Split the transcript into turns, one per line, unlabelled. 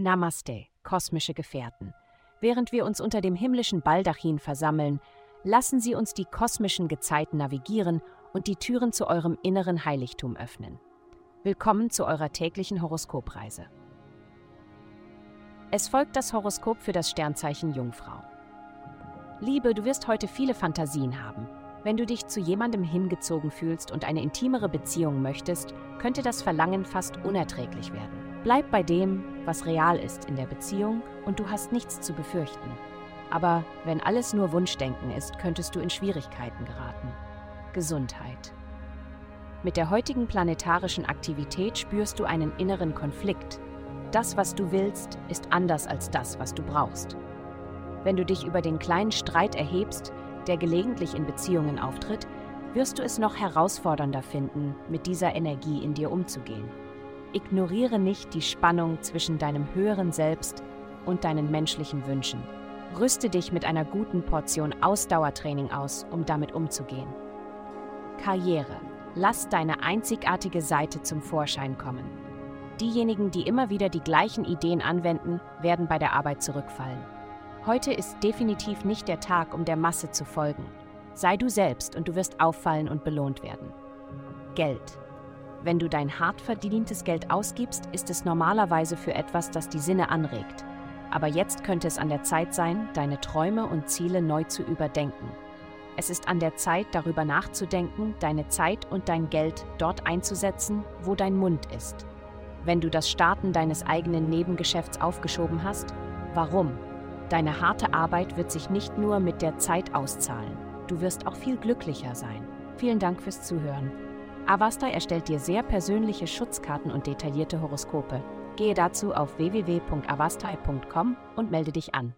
Namaste, kosmische Gefährten. Während wir uns unter dem himmlischen Baldachin versammeln, lassen Sie uns die kosmischen Gezeiten navigieren und die Türen zu eurem inneren Heiligtum öffnen. Willkommen zu eurer täglichen Horoskopreise. Es folgt das Horoskop für das Sternzeichen Jungfrau. Liebe, du wirst heute viele Fantasien haben. Wenn du dich zu jemandem hingezogen fühlst und eine intimere Beziehung möchtest, könnte das Verlangen fast unerträglich werden. Bleib bei dem, was real ist in der Beziehung und du hast nichts zu befürchten. Aber wenn alles nur Wunschdenken ist, könntest du in Schwierigkeiten geraten. Gesundheit. Mit der heutigen planetarischen Aktivität spürst du einen inneren Konflikt. Das, was du willst, ist anders als das, was du brauchst. Wenn du dich über den kleinen Streit erhebst, der gelegentlich in Beziehungen auftritt, wirst du es noch herausfordernder finden, mit dieser Energie in dir umzugehen. Ignoriere nicht die Spannung zwischen deinem höheren Selbst und deinen menschlichen Wünschen. Rüste dich mit einer guten Portion Ausdauertraining aus, um damit umzugehen. Karriere. Lass deine einzigartige Seite zum Vorschein kommen. Diejenigen, die immer wieder die gleichen Ideen anwenden, werden bei der Arbeit zurückfallen. Heute ist definitiv nicht der Tag, um der Masse zu folgen. Sei du selbst und du wirst auffallen und belohnt werden. Geld. Wenn du dein hart verdientes Geld ausgibst, ist es normalerweise für etwas, das die Sinne anregt. Aber jetzt könnte es an der Zeit sein, deine Träume und Ziele neu zu überdenken. Es ist an der Zeit, darüber nachzudenken, deine Zeit und dein Geld dort einzusetzen, wo dein Mund ist. Wenn du das Starten deines eigenen Nebengeschäfts aufgeschoben hast, warum? Deine harte Arbeit wird sich nicht nur mit der Zeit auszahlen. Du wirst auch viel glücklicher sein. Vielen Dank fürs Zuhören. Avasta erstellt dir sehr persönliche Schutzkarten und detaillierte Horoskope. Gehe dazu auf www.avastai.com und melde dich an.